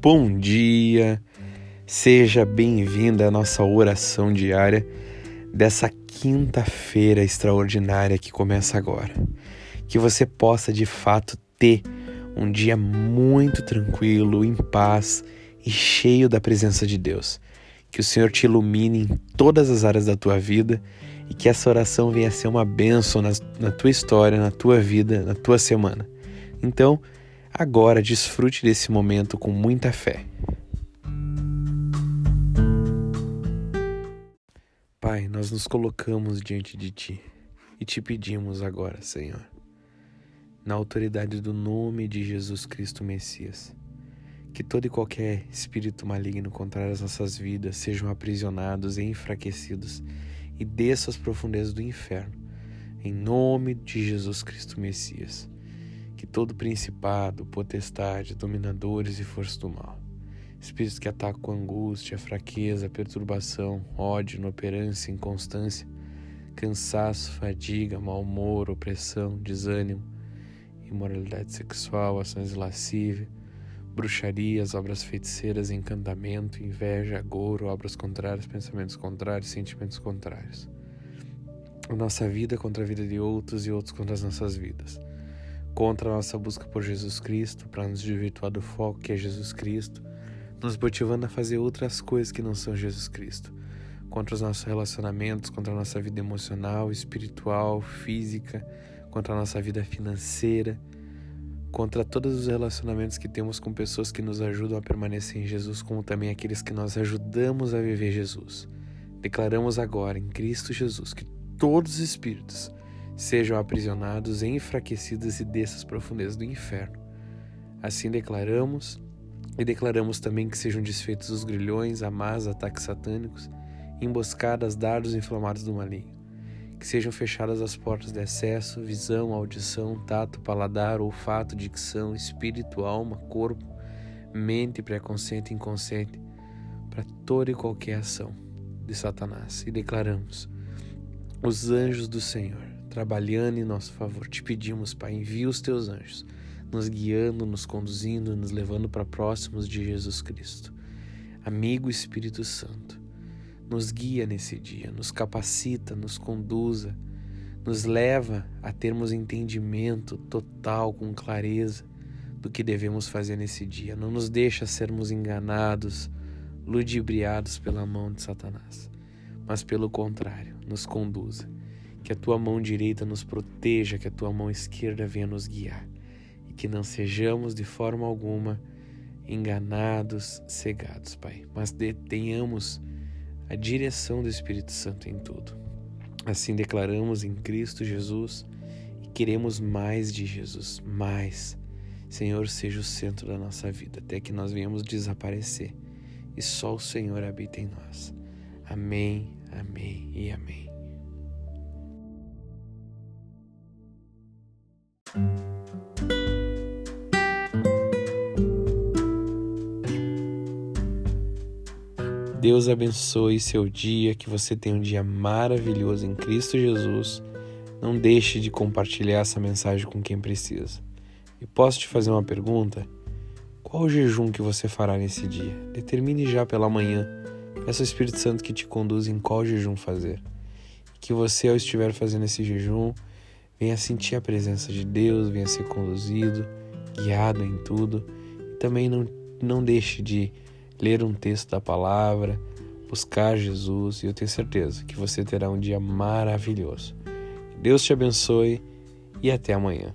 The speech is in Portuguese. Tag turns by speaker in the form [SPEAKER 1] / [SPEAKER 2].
[SPEAKER 1] bom dia. Seja bem-vinda à nossa oração diária dessa quinta-feira extraordinária que começa agora. Que você possa de fato ter um dia muito tranquilo, em paz e cheio da presença de Deus. Que o Senhor te ilumine em todas as áreas da tua vida e que essa oração venha a ser uma bênção na, na tua história, na tua vida, na tua semana. Então, agora desfrute desse momento com muita fé. Pai, nós nos colocamos diante de Ti e te pedimos agora, Senhor, na autoridade do nome de Jesus Cristo Messias, que todo e qualquer espírito maligno contrário às nossas vidas sejam aprisionados e enfraquecidos e desça às profundezas do inferno, em nome de Jesus Cristo Messias. Que todo principado, potestade, dominadores e forças do mal, espíritos que atacam angústia, fraqueza, perturbação, ódio, inoperância, inconstância, cansaço, fadiga, mau humor, opressão, desânimo, imoralidade sexual, ações lascívia, bruxarias, obras feiticeiras, encantamento, inveja, agouro, obras contrárias, pensamentos contrários, sentimentos contrários. A nossa vida contra a vida de outros e outros contra as nossas vidas. Contra a nossa busca por Jesus Cristo, para nos desvirtuar do foco que é Jesus Cristo, nos motivando a fazer outras coisas que não são Jesus Cristo. Contra os nossos relacionamentos, contra a nossa vida emocional, espiritual, física, contra a nossa vida financeira contra todos os relacionamentos que temos com pessoas que nos ajudam a permanecer em Jesus, como também aqueles que nós ajudamos a viver Jesus. Declaramos agora em Cristo Jesus que todos os espíritos sejam aprisionados, enfraquecidos e dessas profundezas do inferno. Assim declaramos e declaramos também que sejam desfeitos os grilhões, amas, ataques satânicos, emboscadas, dardos inflamados do maligno que sejam fechadas as portas de acesso, visão, audição, tato, paladar, olfato, dicção, espírito, alma, corpo, mente, pré-consciente e inconsciente, para toda e qualquer ação de Satanás. E declaramos: os anjos do Senhor trabalhando em nosso favor. Te pedimos, Pai, envia os teus anjos, nos guiando, nos conduzindo, nos levando para próximos de Jesus Cristo. Amigo Espírito Santo, nos guia nesse dia, nos capacita, nos conduza, nos leva a termos entendimento total, com clareza do que devemos fazer nesse dia. Não nos deixa sermos enganados, ludibriados pela mão de Satanás, mas pelo contrário, nos conduza. Que a tua mão direita nos proteja, que a tua mão esquerda venha nos guiar e que não sejamos de forma alguma enganados, cegados, Pai, mas tenhamos a direção do Espírito Santo em tudo. Assim declaramos em Cristo Jesus e queremos mais de Jesus, mais. Senhor, seja o centro da nossa vida, até que nós venhamos desaparecer e só o Senhor habita em nós. Amém, amém e amém. Deus abençoe seu dia, que você tenha um dia maravilhoso em Cristo Jesus. Não deixe de compartilhar essa mensagem com quem precisa. E posso te fazer uma pergunta? Qual o jejum que você fará nesse dia? Determine já pela manhã. Peça ao Espírito Santo que te conduza em qual jejum fazer. Que você, ao estiver fazendo esse jejum, venha sentir a presença de Deus, venha ser conduzido, guiado em tudo. E também não, não deixe de ler um texto da palavra, buscar Jesus e eu tenho certeza que você terá um dia maravilhoso. Deus te abençoe e até amanhã.